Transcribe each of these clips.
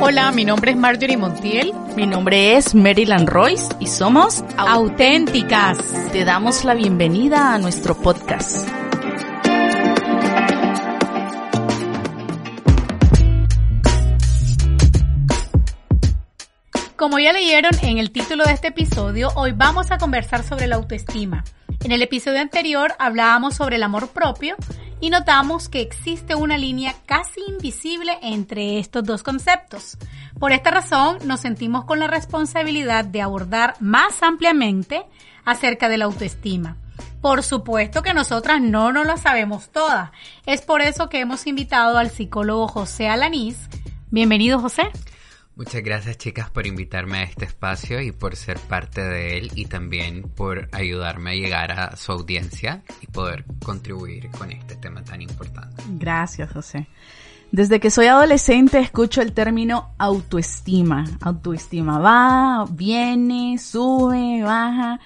Hola, mi nombre es Marjorie Montiel. Mi nombre es Maryland Royce y somos Auténticas. Te damos la bienvenida a nuestro podcast. Como ya leyeron en el título de este episodio, hoy vamos a conversar sobre la autoestima. En el episodio anterior hablábamos sobre el amor propio y notamos que existe una línea casi invisible entre estos dos conceptos. Por esta razón nos sentimos con la responsabilidad de abordar más ampliamente acerca de la autoestima. Por supuesto que nosotras no nos lo sabemos todas. Es por eso que hemos invitado al psicólogo José Alanís. Bienvenido José. Muchas gracias chicas por invitarme a este espacio y por ser parte de él y también por ayudarme a llegar a su audiencia y poder contribuir con este tema tan importante. Gracias José. Desde que soy adolescente escucho el término autoestima. Autoestima va, viene, sube, baja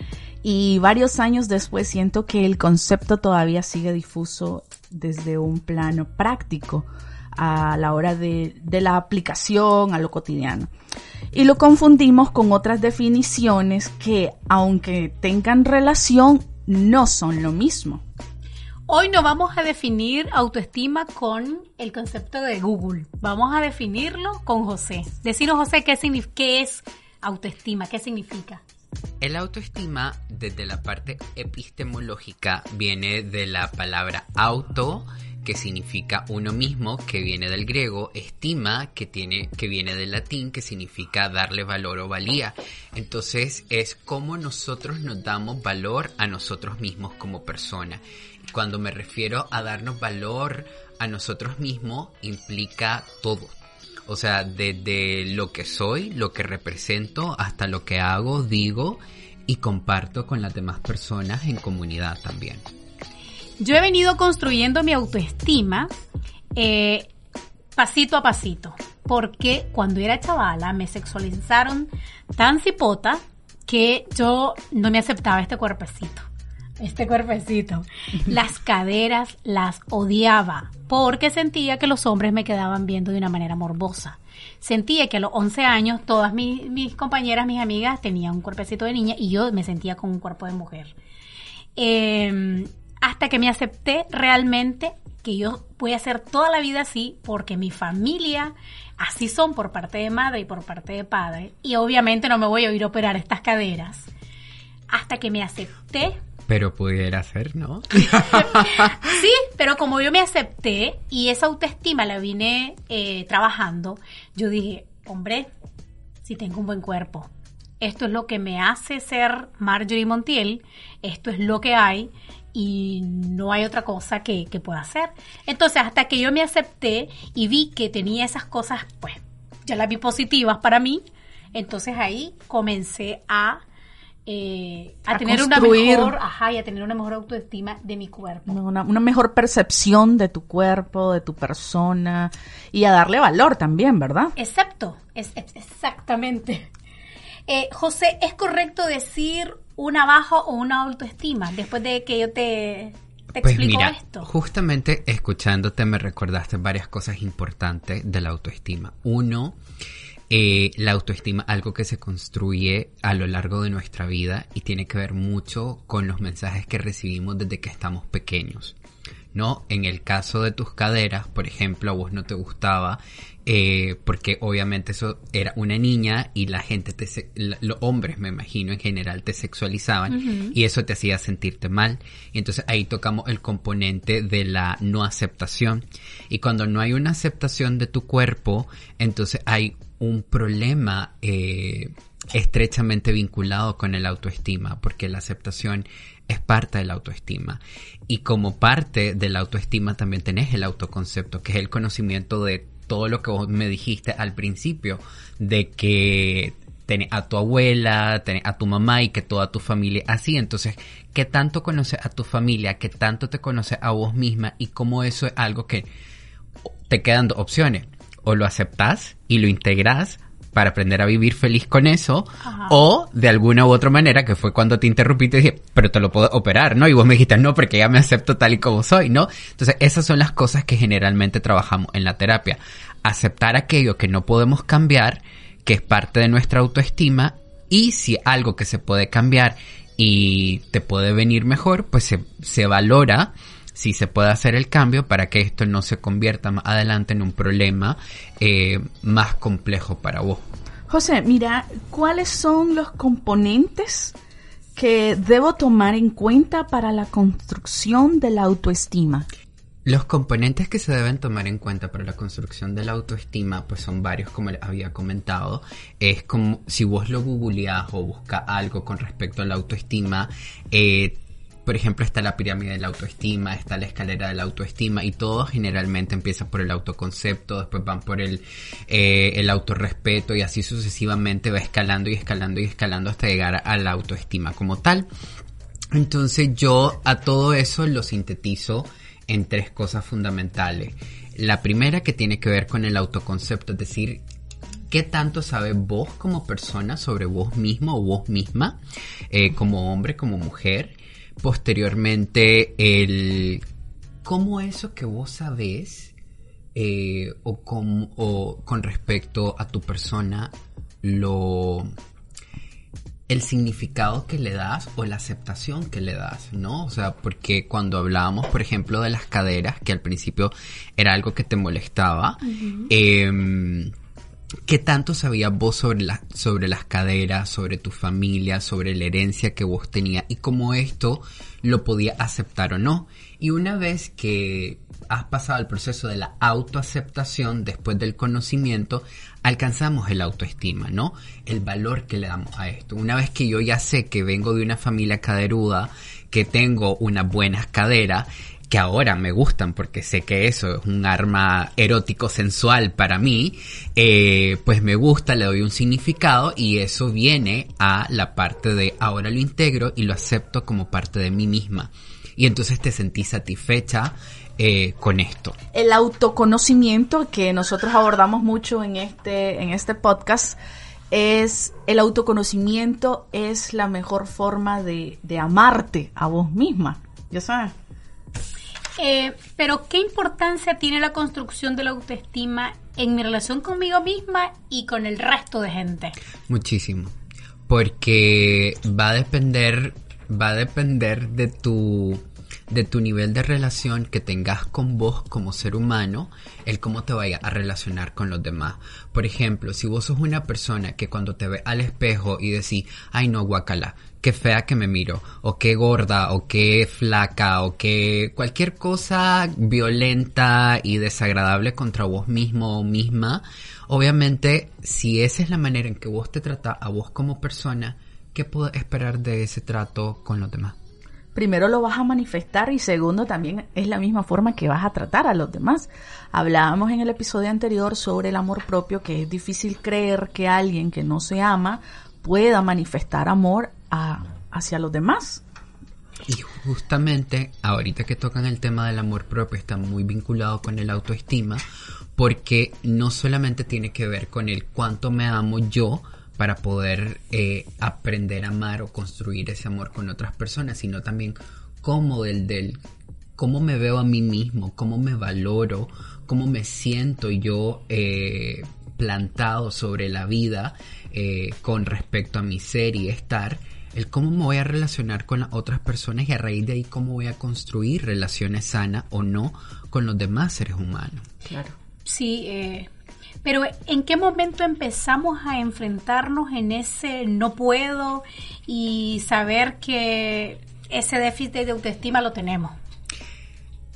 y varios años después siento que el concepto todavía sigue difuso desde un plano práctico a la hora de, de, la aplicación a lo cotidiano. Y lo confundimos con otras definiciones que, aunque tengan relación, no son lo mismo. Hoy no vamos a definir autoestima con el concepto de Google. Vamos a definirlo con José. Decinos, José, ¿qué, qué es autoestima? ¿Qué significa? El autoestima, desde la parte epistemológica, viene de la palabra auto, que significa uno mismo, que viene del griego, estima, que, tiene, que viene del latín, que significa darle valor o valía. Entonces es como nosotros nos damos valor a nosotros mismos como persona. Cuando me refiero a darnos valor a nosotros mismos, implica todo. O sea, desde lo que soy, lo que represento, hasta lo que hago, digo y comparto con las demás personas en comunidad también. Yo he venido construyendo mi autoestima eh, pasito a pasito, porque cuando era chavala me sexualizaron tan cipota que yo no me aceptaba este cuerpecito. Este cuerpecito. Las caderas las odiaba porque sentía que los hombres me quedaban viendo de una manera morbosa. Sentía que a los 11 años todas mis, mis compañeras, mis amigas tenían un cuerpecito de niña y yo me sentía con un cuerpo de mujer. Eh, hasta que me acepté realmente que yo voy a hacer toda la vida así porque mi familia así son por parte de madre y por parte de padre y obviamente no me voy a ir a operar estas caderas hasta que me acepté pero pudiera ser, ¿no? sí, pero como yo me acepté y esa autoestima la vine eh, trabajando, yo dije, hombre, si tengo un buen cuerpo, esto es lo que me hace ser Marjorie Montiel, esto es lo que hay y no hay otra cosa que, que, pueda hacer. Entonces, hasta que yo me acepté y vi que tenía esas cosas, pues ya las vi positivas para mí, entonces ahí comencé a, eh, a, a, tener construir. una mejor, ajá, y a tener una mejor autoestima de mi cuerpo. Una, una, mejor percepción de tu cuerpo, de tu persona y a darle valor también, ¿verdad? Exacto, es, es exactamente. Eh, José, ¿es correcto decir una baja o una autoestima después de que yo te, te pues explico mira, esto? Justamente escuchándote me recordaste varias cosas importantes de la autoestima. Uno, eh, la autoestima, algo que se construye a lo largo de nuestra vida y tiene que ver mucho con los mensajes que recibimos desde que estamos pequeños. ¿No? En el caso de tus caderas, por ejemplo, a vos no te gustaba eh, porque obviamente eso era una niña y la gente, te, los hombres me imagino en general te sexualizaban uh -huh. y eso te hacía sentirte mal. Y entonces ahí tocamos el componente de la no aceptación. Y cuando no hay una aceptación de tu cuerpo, entonces hay un problema eh, estrechamente vinculado con el autoestima, porque la aceptación es parte de la autoestima. Y como parte de la autoestima también tenés el autoconcepto, que es el conocimiento de todo lo que vos me dijiste al principio, de que tenés a tu abuela, tenés a tu mamá y que toda tu familia así. Entonces, ¿qué tanto conoces a tu familia? ¿Qué tanto te conoces a vos misma? Y cómo eso es algo que te quedan dos opciones. O lo aceptás y lo integrás para aprender a vivir feliz con eso, Ajá. o de alguna u otra manera, que fue cuando te interrumpí y te dije, pero te lo puedo operar, ¿no? Y vos me dijiste, no, porque ya me acepto tal y como soy, ¿no? Entonces, esas son las cosas que generalmente trabajamos en la terapia. aceptar aquello que no podemos cambiar, que es parte de nuestra autoestima, y si algo que se puede cambiar y te puede venir mejor, pues se, se valora si se puede hacer el cambio para que esto no se convierta más adelante en un problema eh, más complejo para vos. José, mira, ¿cuáles son los componentes que debo tomar en cuenta para la construcción de la autoestima? Los componentes que se deben tomar en cuenta para la construcción de la autoestima, pues son varios, como les había comentado. Es como si vos lo googleás o buscas algo con respecto a la autoestima, eh, por ejemplo, está la pirámide de la autoestima, está la escalera de la autoestima y todo generalmente empieza por el autoconcepto, después van por el, eh, el autorrespeto y así sucesivamente va escalando y escalando y escalando hasta llegar a la autoestima como tal. Entonces yo a todo eso lo sintetizo en tres cosas fundamentales. La primera que tiene que ver con el autoconcepto, es decir, qué tanto sabes vos como persona sobre vos mismo o vos misma, eh, como hombre, como mujer. Posteriormente, el cómo eso que vos sabés eh, o, con, o con respecto a tu persona lo el significado que le das o la aceptación que le das, ¿no? O sea, porque cuando hablábamos, por ejemplo, de las caderas, que al principio era algo que te molestaba, em, ¿qué tanto sabías vos sobre, la, sobre las caderas, sobre tu familia, sobre la herencia que vos tenías y cómo esto lo podía aceptar o no? Y una vez que has pasado el proceso de la autoaceptación después del conocimiento, alcanzamos el autoestima, ¿no? El valor que le damos a esto. Una vez que yo ya sé que vengo de una familia caderuda, que tengo unas buenas caderas, que ahora me gustan porque sé que eso es un arma erótico sensual para mí, eh, pues me gusta, le doy un significado y eso viene a la parte de ahora lo integro y lo acepto como parte de mí misma. Y entonces te sentís satisfecha, eh, con esto. El autoconocimiento que nosotros abordamos mucho en este, en este podcast es el autoconocimiento es la mejor forma de, amarte a vos misma. ¿Ya sabes? Eh, pero ¿qué importancia tiene la construcción de la autoestima en mi relación conmigo misma y con el resto de gente? Muchísimo. Porque va a depender, va a depender de tu de tu nivel de relación que tengas con vos como ser humano, el cómo te vaya a relacionar con los demás. Por ejemplo, si vos sos una persona que cuando te ve al espejo y decís, ay no, guacala, qué fea que me miro, o qué gorda, o qué flaca, o qué cualquier cosa violenta y desagradable contra vos mismo o misma, obviamente, si esa es la manera en que vos te tratas a vos como persona, ¿qué puedes esperar de ese trato con los demás? primero lo vas a manifestar y segundo también es la misma forma que vas a tratar a los demás. Hablábamos en el episodio anterior sobre el amor propio, que es difícil creer que alguien que no se ama pueda manifestar amor hacia los demás. Y justamente ahorita que tocan el tema del amor propio está muy vinculado con el autoestima porque no solamente tiene que ver con el cuánto me amo yo, para poder eh, aprender a amar o construir ese amor con otras personas, sino también cómo del, del cómo me veo a mí mismo, cómo me valoro, cómo me siento yo eh, plantado sobre la vida eh, con respecto a mi ser y estar, el cómo me voy a relacionar con las otras personas y a raíz de ahí cómo voy a construir relaciones sanas o no con los demás seres humanos. Claro. Sí, eh, pero ¿en qué momento empezamos a enfrentarnos en ese no puedo y saber que ese déficit de autoestima lo tenemos?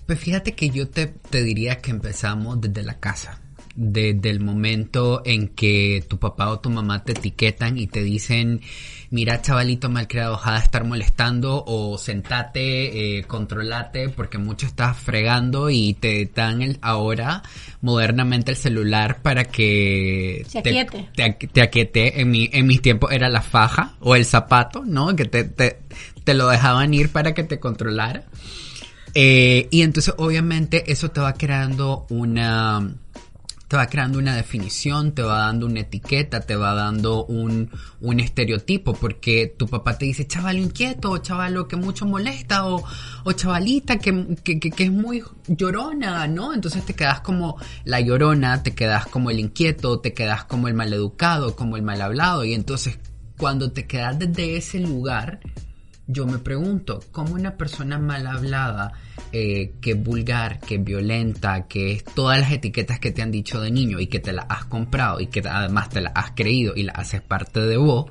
Pues fíjate que yo te, te diría que empezamos desde la casa desde el momento en que tu papá o tu mamá te etiquetan y te dicen, mira chavalito malcriado, deja de estar molestando o sentate, eh, controlate porque mucho estás fregando y te dan el, ahora modernamente el celular para que te aquiete. Te, aquiete. En, mi, en mis tiempos era la faja o el zapato, ¿no? Que te, te, te lo dejaban ir para que te controlara. Eh, y entonces obviamente eso te va creando una te va creando una definición, te va dando una etiqueta, te va dando un, un estereotipo, porque tu papá te dice chaval inquieto, o chavalo que mucho molesta, o, o chavalita que, que, que, es muy llorona, ¿no? Entonces te quedas como la llorona, te quedas como el inquieto, te quedas como el maleducado, como el mal hablado, y entonces cuando te quedas desde ese lugar, yo me pregunto, ¿cómo una persona mal hablada, eh, que es vulgar, que es violenta, que es todas las etiquetas que te han dicho de niño y que te las has comprado y que además te las has creído y las haces parte de vos,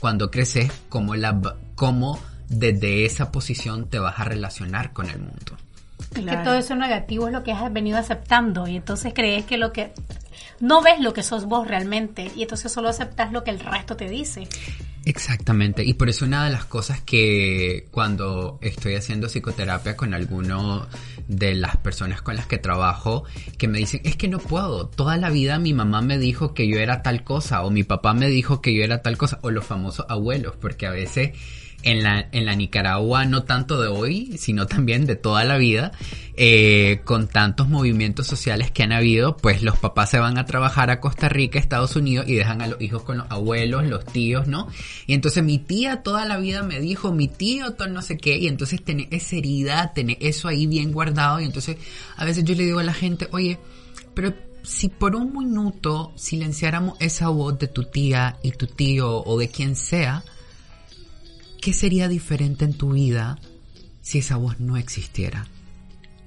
cuando creces, ¿cómo, la, cómo desde esa posición te vas a relacionar con el mundo? Es que todo eso negativo es lo que has venido aceptando y entonces crees que lo que no ves lo que sos vos realmente y entonces solo aceptas lo que el resto te dice. Exactamente, y por eso una de las cosas que cuando estoy haciendo psicoterapia con alguno de las personas con las que trabajo, que me dicen, es que no puedo, toda la vida mi mamá me dijo que yo era tal cosa, o mi papá me dijo que yo era tal cosa, o los famosos abuelos, porque a veces en la, en la Nicaragua, no tanto de hoy, sino también de toda la vida, eh, con tantos movimientos sociales que han habido, pues los papás se van a trabajar a Costa Rica, Estados Unidos, y dejan a los hijos con los abuelos, los tíos, ¿no? Y entonces mi tía toda la vida me dijo, mi tío, todo no sé qué, y entonces tiene esa herida, tiene eso ahí bien guardado, y entonces a veces yo le digo a la gente, oye, pero si por un minuto silenciáramos esa voz de tu tía y tu tío o de quien sea, ¿qué sería diferente en tu vida si esa voz no existiera?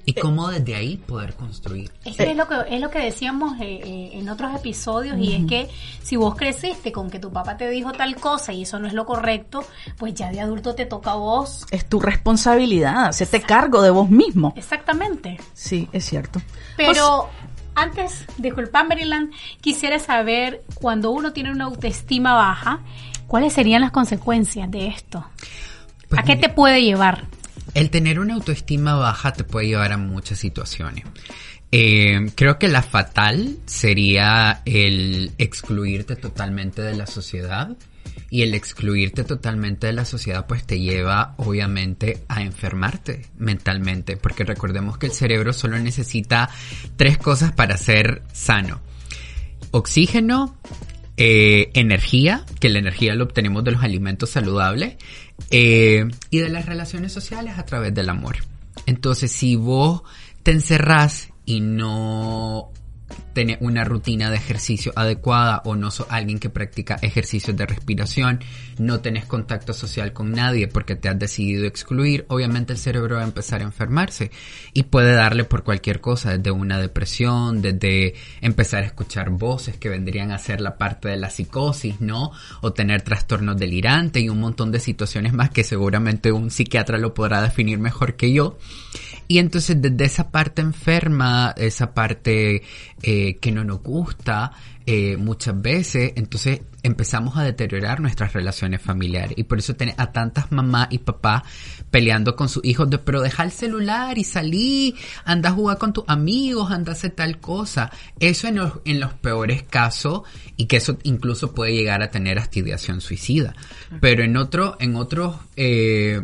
Y cómo desde ahí poder construir. Es, es lo que es lo que decíamos eh, eh, en otros episodios y es que si vos creciste con que tu papá te dijo tal cosa y eso no es lo correcto, pues ya de adulto te toca a vos. Es tu responsabilidad, hacerte cargo de vos mismo. Exactamente. Sí, es cierto. Pero antes, disculpa Maryland, quisiera saber cuando uno tiene una autoestima baja, ¿Cuáles serían las consecuencias de esto? Pues ¿A qué te puede llevar? El tener una autoestima baja te puede llevar a muchas situaciones. Eh, creo que la fatal sería el excluirte totalmente de la sociedad y el excluirte totalmente de la sociedad pues te lleva obviamente a enfermarte mentalmente porque recordemos que el cerebro solo necesita tres cosas para ser sano. Oxígeno, eh, energía, que la energía lo obtenemos de los alimentos saludables, eh, y de las relaciones sociales a través del amor. Entonces, si vos te encerrás y no tener una rutina de ejercicio adecuada o no sos alguien que practica ejercicios de respiración, no tenés contacto social con nadie porque te has decidido excluir, obviamente el cerebro va a empezar a enfermarse y puede darle por cualquier cosa, desde una depresión, desde empezar a escuchar voces que vendrían a ser la parte de la psicosis, ¿no? O tener trastornos delirantes y un montón de situaciones más que seguramente un psiquiatra lo podrá definir mejor que yo. Y entonces desde esa parte enferma, esa parte eh, que no nos gusta eh, muchas veces, entonces empezamos a deteriorar nuestras relaciones familiares. Y por eso tenés a tantas mamás y papás peleando con sus hijos de, pero deja el celular y salí, anda a jugar con tus amigos, anda a hacer tal cosa. Eso en los, en los peores casos y que eso incluso puede llegar a tener astidiación suicida. Pero en otro, en otros, eh,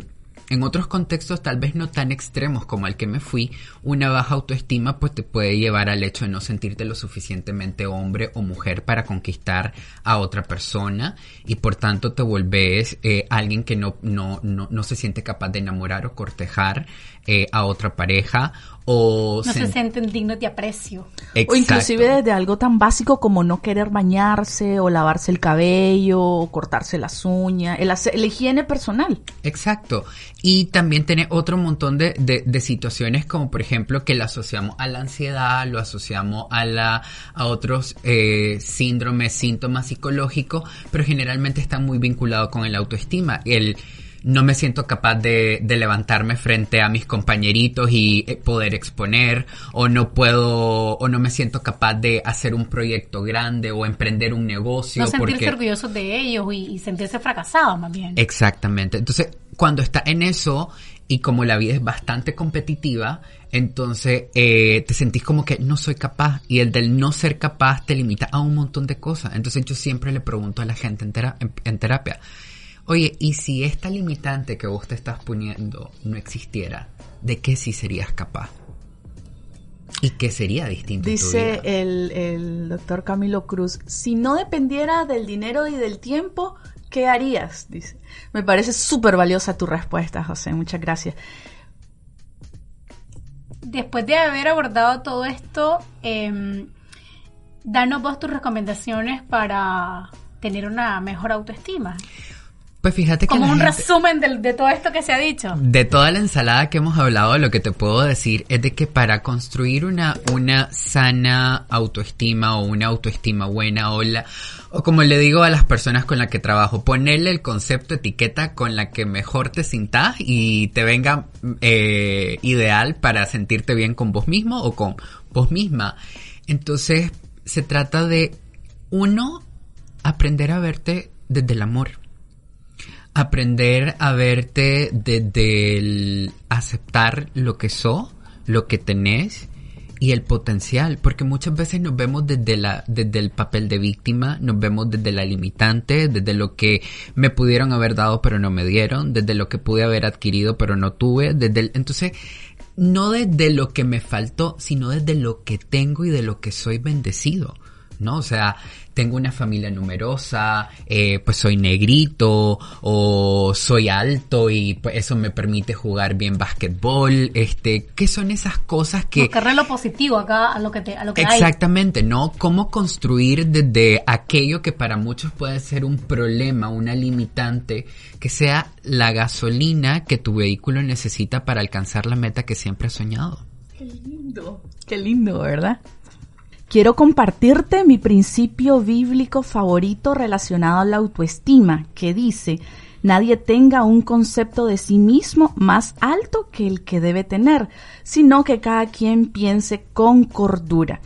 en otros contextos tal vez no tan extremos como al que me fui, una baja autoestima pues te puede llevar al hecho de no sentirte lo suficientemente hombre o mujer para conquistar a otra persona y por tanto te volvés eh, alguien que no, no, no, no se siente capaz de enamorar o cortejar eh, a otra pareja o no se sienten dignos de aprecio. O inclusive desde algo tan básico como no querer bañarse o lavarse el cabello o cortarse las uñas, el, la higiene personal. Exacto. Y también tiene otro montón de, de, situaciones como por ejemplo que la asociamos a la ansiedad, lo asociamos a, la, a otros eh, síndromes, síntomas psicológicos, pero generalmente están muy vinculados con el autoestima. El no me siento capaz de, de, levantarme frente a mis compañeritos y eh, poder exponer, o no puedo, o no me siento capaz de hacer un proyecto grande o emprender un negocio. No sentirse orgullosos de ellos y, sentirse fracasado más bien. Exactamente. Entonces, cuando está en eso, y como la vida es bastante competitiva, entonces eh, te sentís como que no soy capaz y el del no ser capaz te limita a un montón de cosas. Entonces yo siempre le pregunto a la gente en terapia, Oye, ¿y si esta limitante que vos te estás poniendo no existiera, de qué sí serías capaz? ¿Y qué sería distinto? Dice el, el doctor Camilo Cruz, si no dependiera del dinero y del tiempo, ¿qué harías? Dice. Me parece súper valiosa tu respuesta, José. Muchas gracias. Después de haber abordado todo esto, eh, danos vos tus recomendaciones para tener una mejor autoestima. Pues fíjate que... Como un gente- resumen de, de todo esto que se ha dicho. De toda la ensalada que hemos hablado, lo que te puedo decir es de que para construir una, una sana autoestima o una autoestima buena o la, o como le digo a las personas con las que trabajo, ponerle el concepto etiqueta con la que mejor te sintas y te venga eh, ideal para sentirte bien con vos mismo o con vos misma. Entonces, se trata de, uno, aprender a verte desde el amor aprender a verte desde el aceptar lo que sos, lo que tenés y el potencial, porque muchas veces nos vemos desde la desde el papel de víctima, nos vemos desde la limitante, desde lo que me pudieron haber dado pero no me dieron, desde lo que pude haber adquirido pero no tuve, desde el, entonces no desde lo que me faltó, sino desde lo que tengo y de lo que soy bendecido. ¿No? O sea, tengo una familia numerosa, eh, pues soy negrito o soy alto y pues eso me permite jugar bien basquetbol, este, ¿qué son esas cosas que... Buscarle lo positivo acá a lo que, te, a lo que hay. Exactamente, ¿no? Cómo construir desde aquello que para muchos puede ser un problema, una limitante, que sea la gasolina que tu vehículo necesita para alcanzar la meta que siempre has soñado. Qué lindo. Qué lindo, ¿verdad? Quiero compartirte mi principio bíblico favorito relacionado a la autoestima, que dice, nadie tenga un concepto de sí mismo más alto que el que debe tener, sino que cada quien piense con cordura.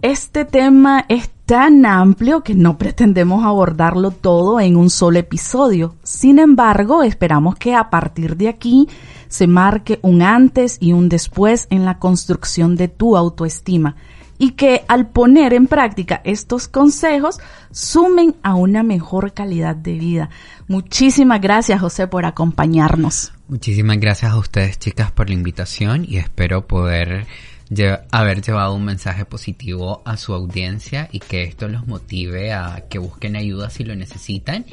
Este tema es tan amplio que no pretendemos abordarlo todo en un solo episodio. Sin embargo, esperamos que a partir de aquí se marque un antes y un después en la construcción de tu autoestima y que al poner en práctica estos consejos sumen a una mejor calidad de vida. Muchísimas gracias José por acompañarnos. Muchísimas gracias a ustedes chicas por la invitación y espero poder haber llevado un mensaje positivo a su audiencia y que esto los motive a que busquen ayuda si lo necesitan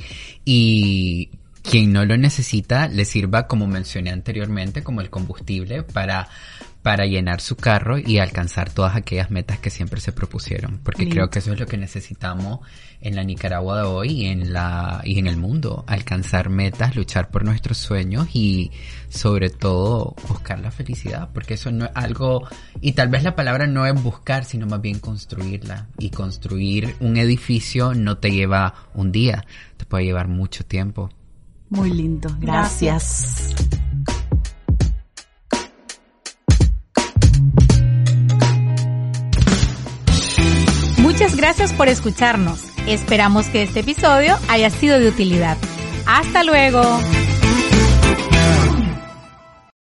y quien no lo necesita le sirva como mencioné anteriormente como el combustible para para llenar su carro y alcanzar todas aquellas metas que siempre se propusieron, porque Lindo. creo que eso es lo que necesitamos en la Nicaragua de hoy y en la y en el mundo, alcanzar metas, luchar por nuestros sueños y sobre todo buscar la felicidad, porque eso no es algo y tal vez la palabra no es buscar, sino más bien construirla y construir un edificio no te lleva un día, te puede llevar mucho tiempo. Muy lindo, gracias. Muchas gracias por escucharnos. Esperamos que este episodio haya sido de utilidad. Hasta luego.